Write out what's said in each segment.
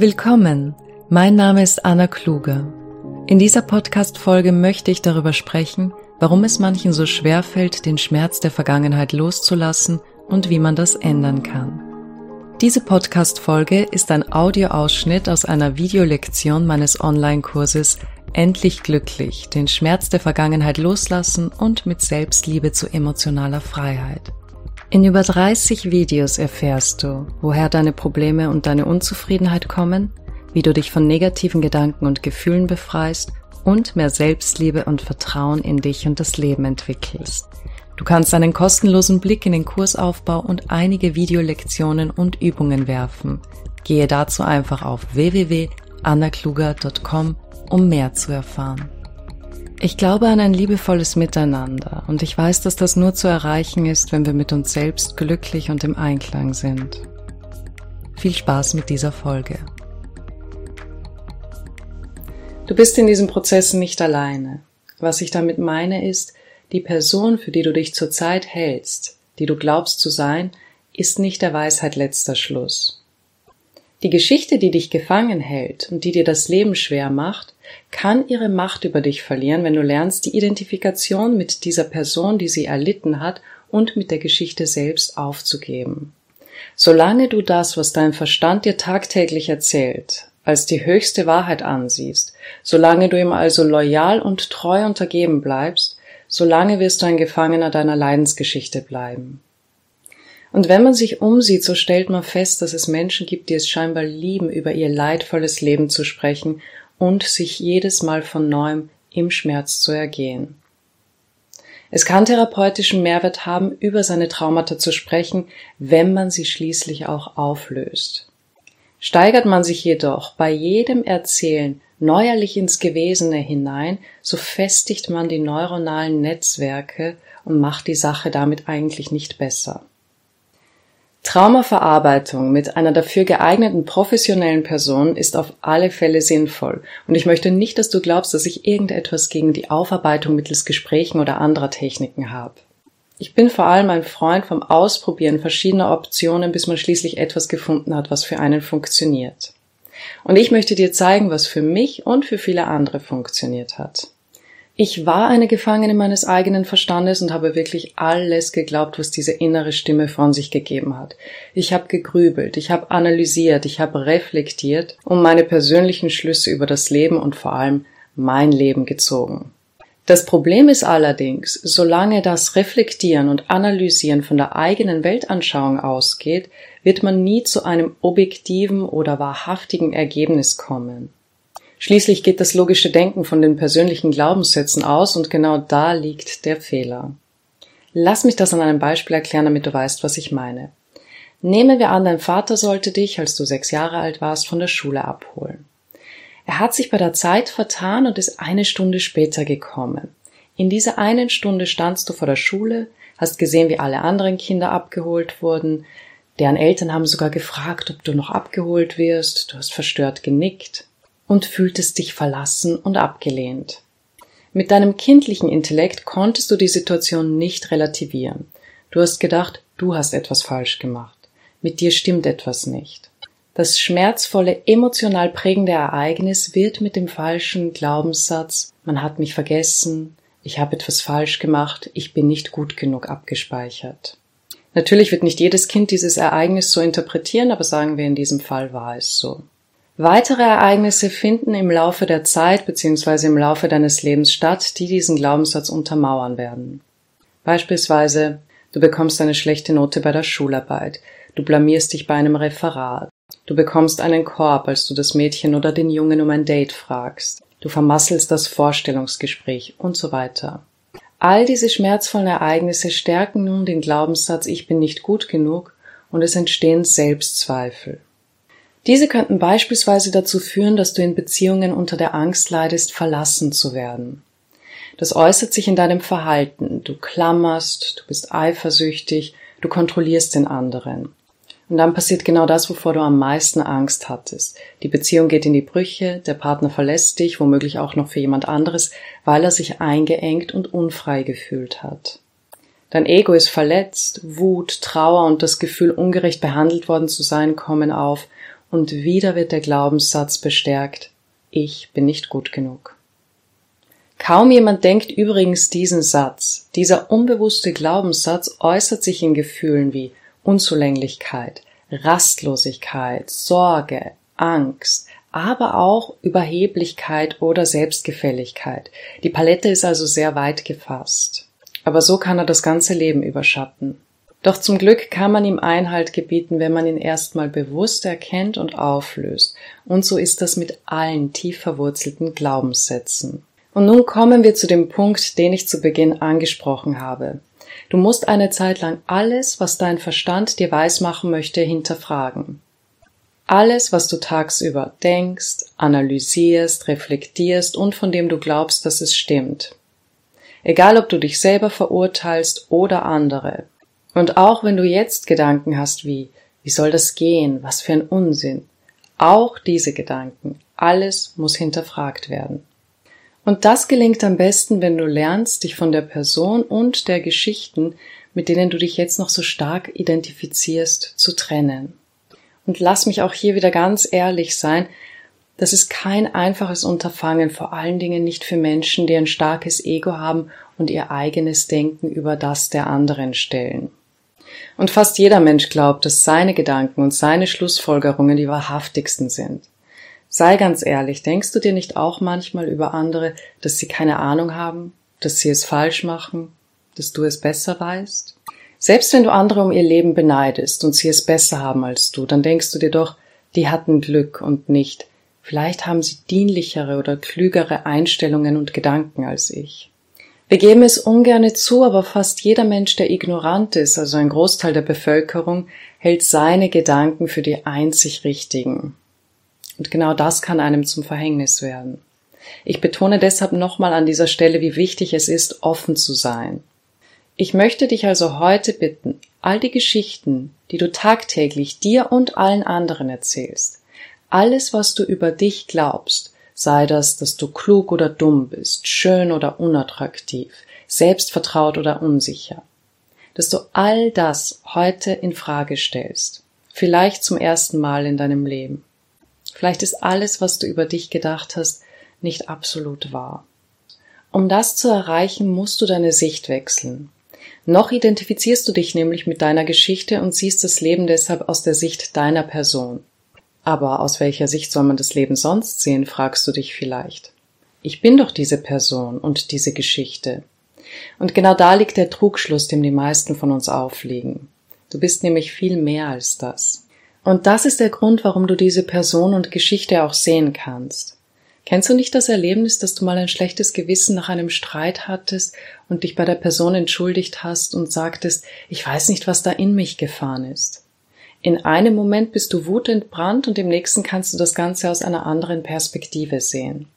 Willkommen, mein Name ist Anna Kluge. In dieser Podcast-Folge möchte ich darüber sprechen, warum es manchen so schwer fällt, den Schmerz der Vergangenheit loszulassen und wie man das ändern kann. Diese Podcast-Folge ist ein Audioausschnitt aus einer Videolektion meines Online-Kurses Endlich glücklich, den Schmerz der Vergangenheit loslassen und mit Selbstliebe zu emotionaler Freiheit. In über 30 Videos erfährst du, woher deine Probleme und deine Unzufriedenheit kommen, wie du dich von negativen Gedanken und Gefühlen befreist und mehr Selbstliebe und Vertrauen in dich und das Leben entwickelst. Du kannst einen kostenlosen Blick in den Kursaufbau und einige Videolektionen und Übungen werfen. Gehe dazu einfach auf www.annakluger.com, um mehr zu erfahren. Ich glaube an ein liebevolles Miteinander und ich weiß, dass das nur zu erreichen ist, wenn wir mit uns selbst glücklich und im Einklang sind. Viel Spaß mit dieser Folge. Du bist in diesem Prozess nicht alleine. Was ich damit meine ist, die Person, für die du dich zurzeit hältst, die du glaubst zu sein, ist nicht der Weisheit letzter Schluss. Die Geschichte, die dich gefangen hält und die dir das Leben schwer macht, kann ihre Macht über dich verlieren, wenn du lernst, die Identifikation mit dieser Person, die sie erlitten hat, und mit der Geschichte selbst aufzugeben. Solange du das, was dein Verstand dir tagtäglich erzählt, als die höchste Wahrheit ansiehst, solange du ihm also loyal und treu untergeben bleibst, solange wirst du ein Gefangener deiner Leidensgeschichte bleiben. Und wenn man sich umsieht, so stellt man fest, dass es Menschen gibt, die es scheinbar lieben, über ihr leidvolles Leben zu sprechen und sich jedes Mal von neuem im Schmerz zu ergehen. Es kann therapeutischen Mehrwert haben, über seine Traumata zu sprechen, wenn man sie schließlich auch auflöst. Steigert man sich jedoch bei jedem Erzählen neuerlich ins Gewesene hinein, so festigt man die neuronalen Netzwerke und macht die Sache damit eigentlich nicht besser. Traumaverarbeitung mit einer dafür geeigneten professionellen Person ist auf alle Fälle sinnvoll, und ich möchte nicht, dass du glaubst, dass ich irgendetwas gegen die Aufarbeitung mittels Gesprächen oder anderer Techniken habe. Ich bin vor allem ein Freund vom Ausprobieren verschiedener Optionen, bis man schließlich etwas gefunden hat, was für einen funktioniert. Und ich möchte dir zeigen, was für mich und für viele andere funktioniert hat. Ich war eine Gefangene meines eigenen Verstandes und habe wirklich alles geglaubt, was diese innere Stimme von sich gegeben hat. Ich habe gegrübelt, ich habe analysiert, ich habe reflektiert und meine persönlichen Schlüsse über das Leben und vor allem mein Leben gezogen. Das Problem ist allerdings, solange das Reflektieren und Analysieren von der eigenen Weltanschauung ausgeht, wird man nie zu einem objektiven oder wahrhaftigen Ergebnis kommen. Schließlich geht das logische Denken von den persönlichen Glaubenssätzen aus und genau da liegt der Fehler. Lass mich das an einem Beispiel erklären, damit du weißt, was ich meine. Nehmen wir an, dein Vater sollte dich, als du sechs Jahre alt warst, von der Schule abholen. Er hat sich bei der Zeit vertan und ist eine Stunde später gekommen. In dieser einen Stunde standst du vor der Schule, hast gesehen, wie alle anderen Kinder abgeholt wurden, deren Eltern haben sogar gefragt, ob du noch abgeholt wirst, du hast verstört genickt, und fühltest dich verlassen und abgelehnt. Mit deinem kindlichen Intellekt konntest du die Situation nicht relativieren. Du hast gedacht, du hast etwas falsch gemacht. Mit dir stimmt etwas nicht. Das schmerzvolle, emotional prägende Ereignis wird mit dem falschen Glaubenssatz, man hat mich vergessen, ich habe etwas falsch gemacht, ich bin nicht gut genug abgespeichert. Natürlich wird nicht jedes Kind dieses Ereignis so interpretieren, aber sagen wir in diesem Fall war es so. Weitere Ereignisse finden im Laufe der Zeit bzw. im Laufe deines Lebens statt, die diesen Glaubenssatz untermauern werden. Beispielsweise, du bekommst eine schlechte Note bei der Schularbeit, du blamierst dich bei einem Referat, du bekommst einen Korb, als du das Mädchen oder den Jungen um ein Date fragst, du vermasselst das Vorstellungsgespräch und so weiter. All diese schmerzvollen Ereignisse stärken nun den Glaubenssatz Ich bin nicht gut genug und es entstehen Selbstzweifel. Diese könnten beispielsweise dazu führen, dass du in Beziehungen unter der Angst leidest, verlassen zu werden. Das äußert sich in deinem Verhalten. Du klammerst, du bist eifersüchtig, du kontrollierst den anderen. Und dann passiert genau das, wovor du am meisten Angst hattest. Die Beziehung geht in die Brüche, der Partner verlässt dich, womöglich auch noch für jemand anderes, weil er sich eingeengt und unfrei gefühlt hat. Dein Ego ist verletzt, Wut, Trauer und das Gefühl, ungerecht behandelt worden zu sein, kommen auf, und wieder wird der Glaubenssatz bestärkt, ich bin nicht gut genug. Kaum jemand denkt übrigens diesen Satz. Dieser unbewusste Glaubenssatz äußert sich in Gefühlen wie Unzulänglichkeit, Rastlosigkeit, Sorge, Angst, aber auch Überheblichkeit oder Selbstgefälligkeit. Die Palette ist also sehr weit gefasst. Aber so kann er das ganze Leben überschatten. Doch zum Glück kann man ihm Einhalt gebieten, wenn man ihn erstmal bewusst erkennt und auflöst. Und so ist das mit allen tief verwurzelten Glaubenssätzen. Und nun kommen wir zu dem Punkt, den ich zu Beginn angesprochen habe. Du musst eine Zeit lang alles, was dein Verstand dir weismachen möchte, hinterfragen. Alles, was du tagsüber denkst, analysierst, reflektierst und von dem du glaubst, dass es stimmt. Egal, ob du dich selber verurteilst oder andere. Und auch wenn du jetzt Gedanken hast wie, wie soll das gehen, was für ein Unsinn, auch diese Gedanken, alles muss hinterfragt werden. Und das gelingt am besten, wenn du lernst, dich von der Person und der Geschichten, mit denen du dich jetzt noch so stark identifizierst, zu trennen. Und lass mich auch hier wieder ganz ehrlich sein, das ist kein einfaches Unterfangen, vor allen Dingen nicht für Menschen, die ein starkes Ego haben und ihr eigenes Denken über das der anderen stellen. Und fast jeder Mensch glaubt, dass seine Gedanken und seine Schlussfolgerungen die wahrhaftigsten sind. Sei ganz ehrlich, denkst du dir nicht auch manchmal über andere, dass sie keine Ahnung haben, dass sie es falsch machen, dass du es besser weißt? Selbst wenn du andere um ihr Leben beneidest und sie es besser haben als du, dann denkst du dir doch, die hatten Glück und nicht, vielleicht haben sie dienlichere oder klügere Einstellungen und Gedanken als ich. Wir geben es ungerne zu, aber fast jeder Mensch, der ignorant ist, also ein Großteil der Bevölkerung, hält seine Gedanken für die einzig richtigen. Und genau das kann einem zum Verhängnis werden. Ich betone deshalb nochmal an dieser Stelle, wie wichtig es ist, offen zu sein. Ich möchte dich also heute bitten, all die Geschichten, die du tagtäglich dir und allen anderen erzählst, alles, was du über dich glaubst, sei das, dass du klug oder dumm bist, schön oder unattraktiv, selbstvertraut oder unsicher, dass du all das heute in Frage stellst, vielleicht zum ersten Mal in deinem Leben. Vielleicht ist alles, was du über dich gedacht hast, nicht absolut wahr. Um das zu erreichen, musst du deine Sicht wechseln. Noch identifizierst du dich nämlich mit deiner Geschichte und siehst das Leben deshalb aus der Sicht deiner Person. Aber aus welcher Sicht soll man das Leben sonst sehen, fragst du dich vielleicht. Ich bin doch diese Person und diese Geschichte. Und genau da liegt der Trugschluss, dem die meisten von uns aufliegen. Du bist nämlich viel mehr als das. Und das ist der Grund, warum du diese Person und Geschichte auch sehen kannst. Kennst du nicht das Erlebnis, dass du mal ein schlechtes Gewissen nach einem Streit hattest und dich bei der Person entschuldigt hast und sagtest, ich weiß nicht, was da in mich gefahren ist? In einem Moment bist du wutentbrannt und im nächsten kannst du das Ganze aus einer anderen Perspektive sehen.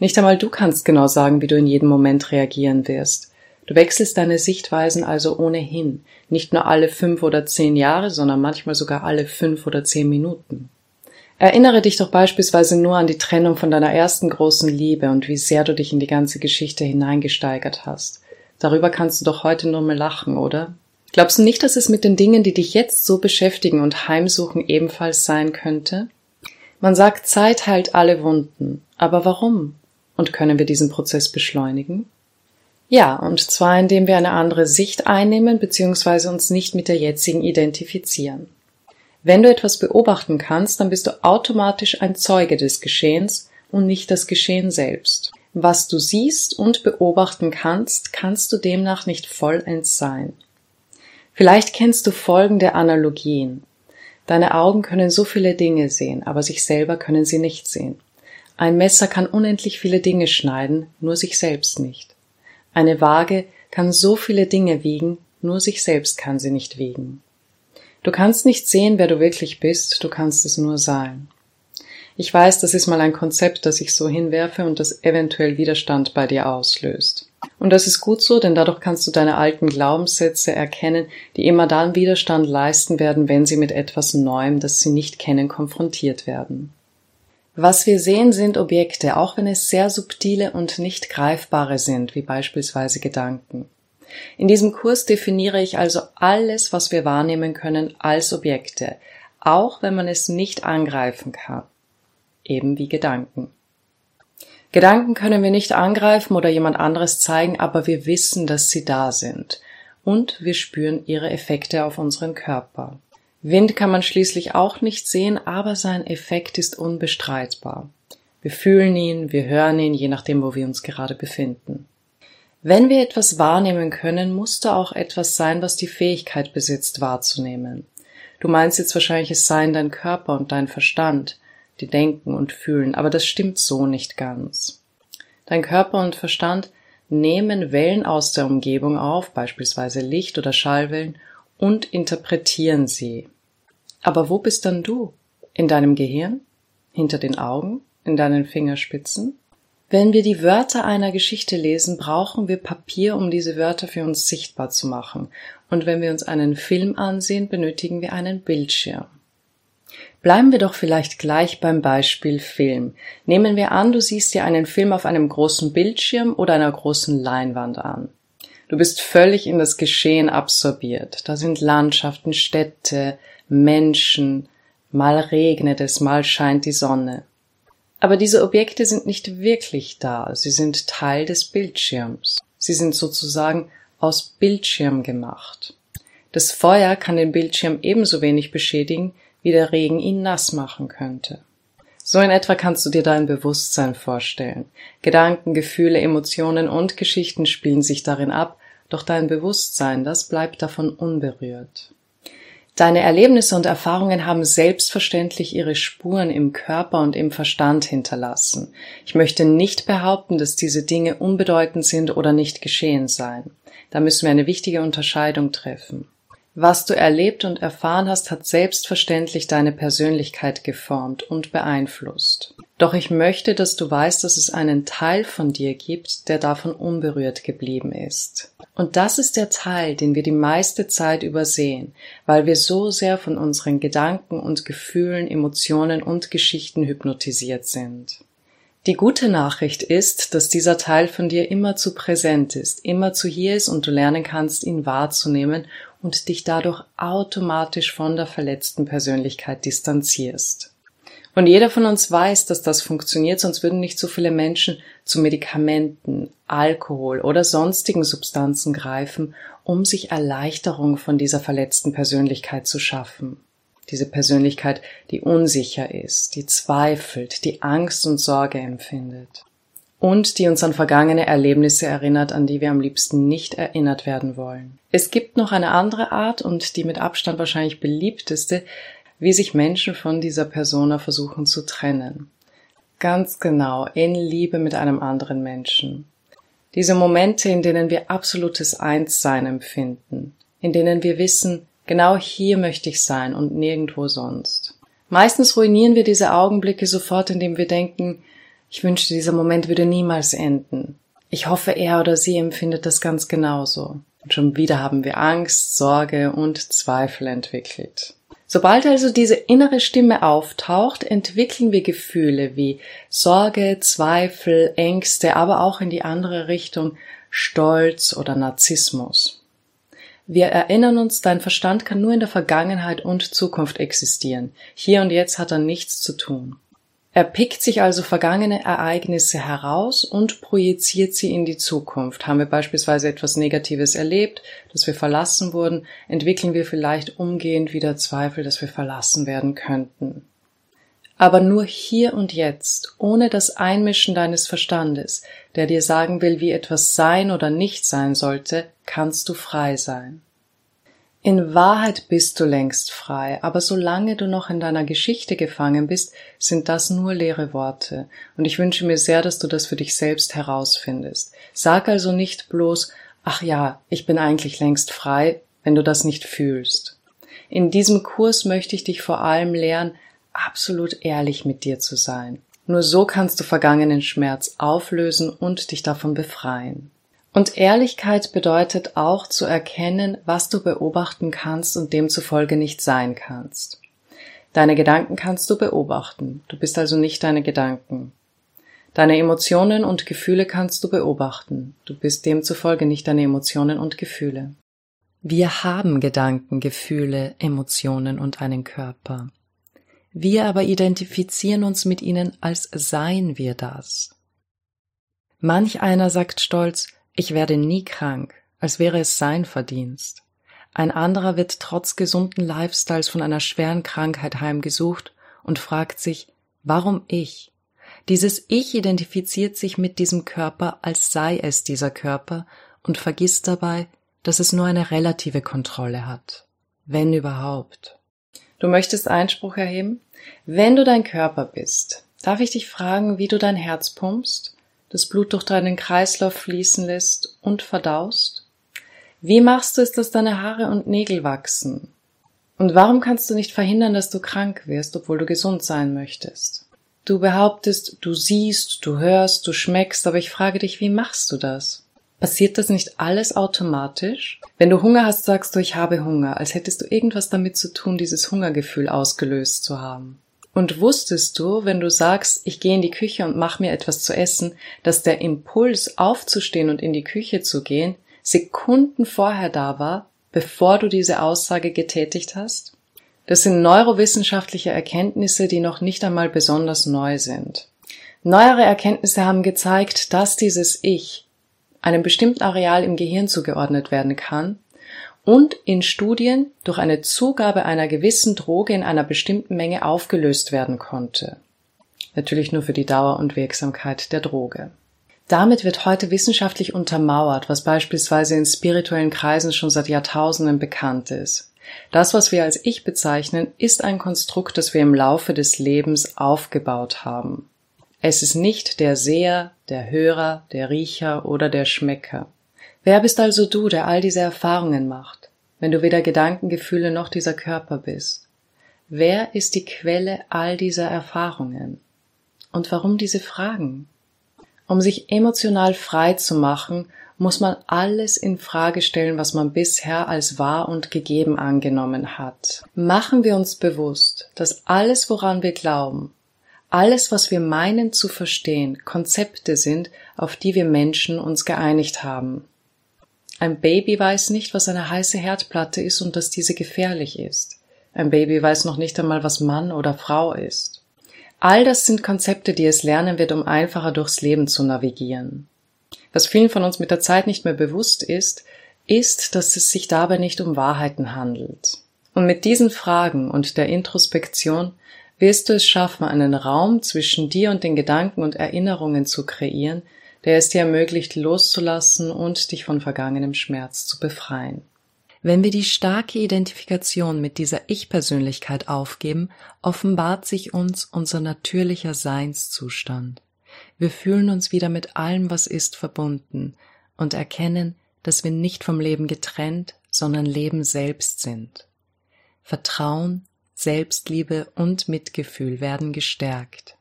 Nicht einmal du kannst genau sagen, wie du in jedem Moment reagieren wirst. Du wechselst deine Sichtweisen also ohnehin, nicht nur alle fünf oder zehn Jahre, sondern manchmal sogar alle fünf oder zehn Minuten. Erinnere dich doch beispielsweise nur an die Trennung von deiner ersten großen Liebe und wie sehr du dich in die ganze Geschichte hineingesteigert hast. Darüber kannst du doch heute nur mal lachen, oder? Glaubst du nicht, dass es mit den Dingen, die dich jetzt so beschäftigen und heimsuchen, ebenfalls sein könnte? Man sagt, Zeit heilt alle Wunden. Aber warum? Und können wir diesen Prozess beschleunigen? Ja, und zwar indem wir eine andere Sicht einnehmen bzw. uns nicht mit der jetzigen identifizieren. Wenn du etwas beobachten kannst, dann bist du automatisch ein Zeuge des Geschehens und nicht das Geschehen selbst. Was du siehst und beobachten kannst, kannst du demnach nicht vollends sein. Vielleicht kennst du folgende Analogien. Deine Augen können so viele Dinge sehen, aber sich selber können sie nicht sehen. Ein Messer kann unendlich viele Dinge schneiden, nur sich selbst nicht. Eine Waage kann so viele Dinge wiegen, nur sich selbst kann sie nicht wiegen. Du kannst nicht sehen, wer du wirklich bist, du kannst es nur sein. Ich weiß, das ist mal ein Konzept, das ich so hinwerfe und das eventuell Widerstand bei dir auslöst. Und das ist gut so, denn dadurch kannst du deine alten Glaubenssätze erkennen, die immer dann Widerstand leisten werden, wenn sie mit etwas Neuem, das sie nicht kennen, konfrontiert werden. Was wir sehen, sind Objekte, auch wenn es sehr subtile und nicht greifbare sind, wie beispielsweise Gedanken. In diesem Kurs definiere ich also alles, was wir wahrnehmen können, als Objekte. auch wenn man es nicht angreifen kann. Eben wie Gedanken. Gedanken können wir nicht angreifen oder jemand anderes zeigen, aber wir wissen, dass sie da sind. Und wir spüren ihre Effekte auf unseren Körper. Wind kann man schließlich auch nicht sehen, aber sein Effekt ist unbestreitbar. Wir fühlen ihn, wir hören ihn, je nachdem, wo wir uns gerade befinden. Wenn wir etwas wahrnehmen können, muss da auch etwas sein, was die Fähigkeit besitzt, wahrzunehmen. Du meinst jetzt wahrscheinlich, es seien dein Körper und dein Verstand, die denken und fühlen, aber das stimmt so nicht ganz. Dein Körper und Verstand nehmen Wellen aus der Umgebung auf, beispielsweise Licht oder Schallwellen, und interpretieren sie. Aber wo bist dann du? In deinem Gehirn? Hinter den Augen? In deinen Fingerspitzen? Wenn wir die Wörter einer Geschichte lesen, brauchen wir Papier, um diese Wörter für uns sichtbar zu machen. Und wenn wir uns einen Film ansehen, benötigen wir einen Bildschirm. Bleiben wir doch vielleicht gleich beim Beispiel Film. Nehmen wir an, du siehst dir einen Film auf einem großen Bildschirm oder einer großen Leinwand an. Du bist völlig in das Geschehen absorbiert. Da sind Landschaften, Städte, Menschen, mal regnet es, mal scheint die Sonne. Aber diese Objekte sind nicht wirklich da, sie sind Teil des Bildschirms. Sie sind sozusagen aus Bildschirm gemacht. Das Feuer kann den Bildschirm ebenso wenig beschädigen, wie der Regen ihn nass machen könnte. So in etwa kannst du dir dein Bewusstsein vorstellen. Gedanken, Gefühle, Emotionen und Geschichten spielen sich darin ab, doch dein Bewusstsein, das bleibt davon unberührt. Deine Erlebnisse und Erfahrungen haben selbstverständlich ihre Spuren im Körper und im Verstand hinterlassen. Ich möchte nicht behaupten, dass diese Dinge unbedeutend sind oder nicht geschehen seien. Da müssen wir eine wichtige Unterscheidung treffen. Was du erlebt und erfahren hast, hat selbstverständlich deine Persönlichkeit geformt und beeinflusst. Doch ich möchte, dass du weißt, dass es einen Teil von dir gibt, der davon unberührt geblieben ist. Und das ist der Teil, den wir die meiste Zeit übersehen, weil wir so sehr von unseren Gedanken und Gefühlen, Emotionen und Geschichten hypnotisiert sind. Die gute Nachricht ist, dass dieser Teil von dir immer zu präsent ist, immer zu hier ist und du lernen kannst, ihn wahrzunehmen und dich dadurch automatisch von der verletzten Persönlichkeit distanzierst. Und jeder von uns weiß, dass das funktioniert, sonst würden nicht so viele Menschen zu Medikamenten, Alkohol oder sonstigen Substanzen greifen, um sich Erleichterung von dieser verletzten Persönlichkeit zu schaffen. Diese Persönlichkeit, die unsicher ist, die zweifelt, die Angst und Sorge empfindet und die uns an vergangene Erlebnisse erinnert, an die wir am liebsten nicht erinnert werden wollen. Es gibt noch eine andere Art und die mit Abstand wahrscheinlich beliebteste, wie sich Menschen von dieser Persona versuchen zu trennen. Ganz genau, in Liebe mit einem anderen Menschen. Diese Momente, in denen wir absolutes Einssein empfinden, in denen wir wissen, genau hier möchte ich sein und nirgendwo sonst. Meistens ruinieren wir diese Augenblicke sofort, indem wir denken, ich wünschte, dieser Moment würde niemals enden. Ich hoffe, er oder sie empfindet das ganz genauso. Und schon wieder haben wir Angst, Sorge und Zweifel entwickelt. Sobald also diese innere Stimme auftaucht, entwickeln wir Gefühle wie Sorge, Zweifel, Ängste, aber auch in die andere Richtung Stolz oder Narzissmus. Wir erinnern uns, dein Verstand kann nur in der Vergangenheit und Zukunft existieren. Hier und jetzt hat er nichts zu tun. Er pickt sich also vergangene Ereignisse heraus und projiziert sie in die Zukunft. Haben wir beispielsweise etwas Negatives erlebt, dass wir verlassen wurden, entwickeln wir vielleicht umgehend wieder Zweifel, dass wir verlassen werden könnten. Aber nur hier und jetzt, ohne das Einmischen deines Verstandes, der dir sagen will, wie etwas sein oder nicht sein sollte, kannst du frei sein. In Wahrheit bist du längst frei, aber solange du noch in deiner Geschichte gefangen bist, sind das nur leere Worte, und ich wünsche mir sehr, dass du das für dich selbst herausfindest. Sag also nicht bloß, ach ja, ich bin eigentlich längst frei, wenn du das nicht fühlst. In diesem Kurs möchte ich dich vor allem lernen, absolut ehrlich mit dir zu sein. Nur so kannst du vergangenen Schmerz auflösen und dich davon befreien. Und Ehrlichkeit bedeutet auch zu erkennen, was du beobachten kannst und demzufolge nicht sein kannst. Deine Gedanken kannst du beobachten, du bist also nicht deine Gedanken. Deine Emotionen und Gefühle kannst du beobachten, du bist demzufolge nicht deine Emotionen und Gefühle. Wir haben Gedanken, Gefühle, Emotionen und einen Körper. Wir aber identifizieren uns mit ihnen, als seien wir das. Manch einer sagt stolz, ich werde nie krank, als wäre es sein Verdienst. Ein anderer wird trotz gesunden Lifestyles von einer schweren Krankheit heimgesucht und fragt sich, warum ich? Dieses Ich identifiziert sich mit diesem Körper, als sei es dieser Körper und vergisst dabei, dass es nur eine relative Kontrolle hat. Wenn überhaupt. Du möchtest Einspruch erheben? Wenn du dein Körper bist, darf ich dich fragen, wie du dein Herz pumpst, das Blut durch deinen Kreislauf fließen lässt und verdaust? Wie machst du es, dass deine Haare und Nägel wachsen? Und warum kannst du nicht verhindern, dass du krank wirst, obwohl du gesund sein möchtest? Du behauptest, du siehst, du hörst, du schmeckst, aber ich frage dich, wie machst du das? Passiert das nicht alles automatisch? Wenn du Hunger hast, sagst du, ich habe Hunger, als hättest du irgendwas damit zu tun, dieses Hungergefühl ausgelöst zu haben. Und wusstest du, wenn du sagst, ich gehe in die Küche und mach mir etwas zu essen, dass der Impuls aufzustehen und in die Küche zu gehen Sekunden vorher da war, bevor du diese Aussage getätigt hast? Das sind neurowissenschaftliche Erkenntnisse, die noch nicht einmal besonders neu sind. Neuere Erkenntnisse haben gezeigt, dass dieses Ich einem bestimmten Areal im Gehirn zugeordnet werden kann und in Studien durch eine Zugabe einer gewissen Droge in einer bestimmten Menge aufgelöst werden konnte. Natürlich nur für die Dauer und Wirksamkeit der Droge. Damit wird heute wissenschaftlich untermauert, was beispielsweise in spirituellen Kreisen schon seit Jahrtausenden bekannt ist. Das, was wir als Ich bezeichnen, ist ein Konstrukt, das wir im Laufe des Lebens aufgebaut haben. Es ist nicht der Seher, der Hörer, der Riecher oder der Schmecker. Wer bist also du, der all diese Erfahrungen macht, wenn du weder Gedankengefühle noch dieser Körper bist? Wer ist die Quelle all dieser Erfahrungen? Und warum diese Fragen? Um sich emotional frei zu machen, muss man alles in Frage stellen, was man bisher als wahr und gegeben angenommen hat. Machen wir uns bewusst, dass alles, woran wir glauben, alles, was wir meinen zu verstehen, Konzepte sind, auf die wir Menschen uns geeinigt haben. Ein Baby weiß nicht, was eine heiße Herdplatte ist und dass diese gefährlich ist. Ein Baby weiß noch nicht einmal, was Mann oder Frau ist. All das sind Konzepte, die es lernen wird, um einfacher durchs Leben zu navigieren. Was vielen von uns mit der Zeit nicht mehr bewusst ist, ist, dass es sich dabei nicht um Wahrheiten handelt. Und mit diesen Fragen und der Introspektion wirst du es schaffen, einen Raum zwischen dir und den Gedanken und Erinnerungen zu kreieren, der es dir ermöglicht, loszulassen und dich von vergangenem Schmerz zu befreien. Wenn wir die starke Identifikation mit dieser Ich-Persönlichkeit aufgeben, offenbart sich uns unser natürlicher Seinszustand. Wir fühlen uns wieder mit allem, was ist, verbunden und erkennen, dass wir nicht vom Leben getrennt, sondern Leben selbst sind. Vertrauen, Selbstliebe und Mitgefühl werden gestärkt.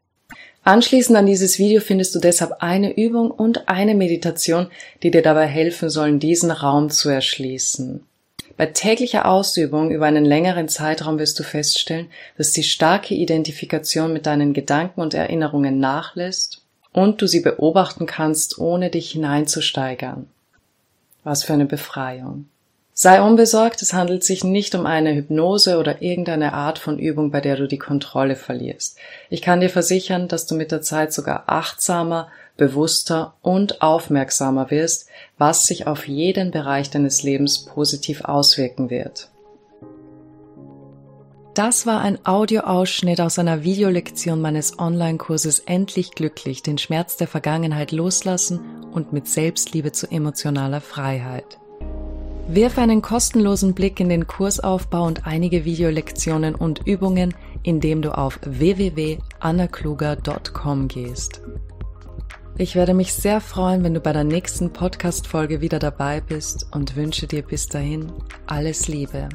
Anschließend an dieses Video findest du deshalb eine Übung und eine Meditation, die dir dabei helfen sollen, diesen Raum zu erschließen. Bei täglicher Ausübung über einen längeren Zeitraum wirst du feststellen, dass die starke Identifikation mit deinen Gedanken und Erinnerungen nachlässt und du sie beobachten kannst, ohne dich hineinzusteigern. Was für eine Befreiung. Sei unbesorgt, es handelt sich nicht um eine Hypnose oder irgendeine Art von Übung, bei der du die Kontrolle verlierst. Ich kann dir versichern, dass du mit der Zeit sogar achtsamer, bewusster und aufmerksamer wirst, was sich auf jeden Bereich deines Lebens positiv auswirken wird. Das war ein Audioausschnitt aus einer Videolektion meines Online-Kurses Endlich glücklich, den Schmerz der Vergangenheit loslassen und mit Selbstliebe zu emotionaler Freiheit. Wirf einen kostenlosen Blick in den Kursaufbau und einige Videolektionen und Übungen, indem du auf www.annakluger.com gehst. Ich werde mich sehr freuen, wenn du bei der nächsten Podcast-Folge wieder dabei bist und wünsche dir bis dahin alles Liebe.